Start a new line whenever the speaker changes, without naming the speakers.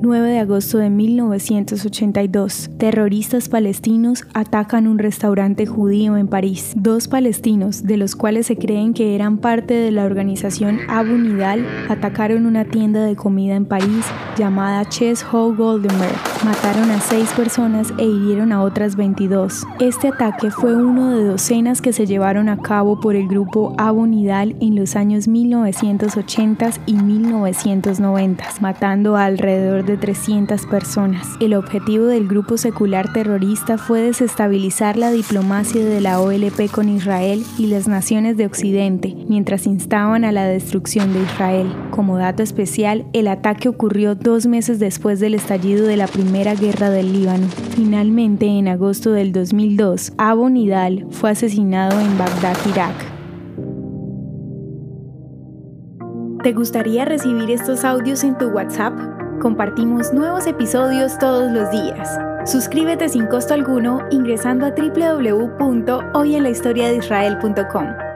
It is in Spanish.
9 de agosto de 1982. Terroristas palestinos atacan un restaurante judío en París. Dos palestinos, de los cuales se creen que eran parte de la organización Abu Nidal, atacaron una tienda de comida en París llamada Chess Hall Goldenberg. Mataron a seis personas e hirieron a otras 22. Este ataque fue uno de docenas que se llevaron a cabo por el grupo Abu Nidal en los años 1980 y 1990, matando a alrededor de 300 personas. El objetivo del grupo secular terrorista fue desestabilizar la diplomacia de la OLP con Israel y las naciones de Occidente, mientras instaban a la destrucción de Israel. Como dato especial, el ataque ocurrió dos meses después del estallido de la Primera Guerra del Líbano. Finalmente, en agosto del 2002, Abu Nidal fue asesinado en Bagdad, Irak. ¿Te gustaría recibir estos audios en tu WhatsApp? Compartimos nuevos episodios todos los días. Suscríbete sin costo alguno ingresando a www.hoyenlahistoriadeisrael.com.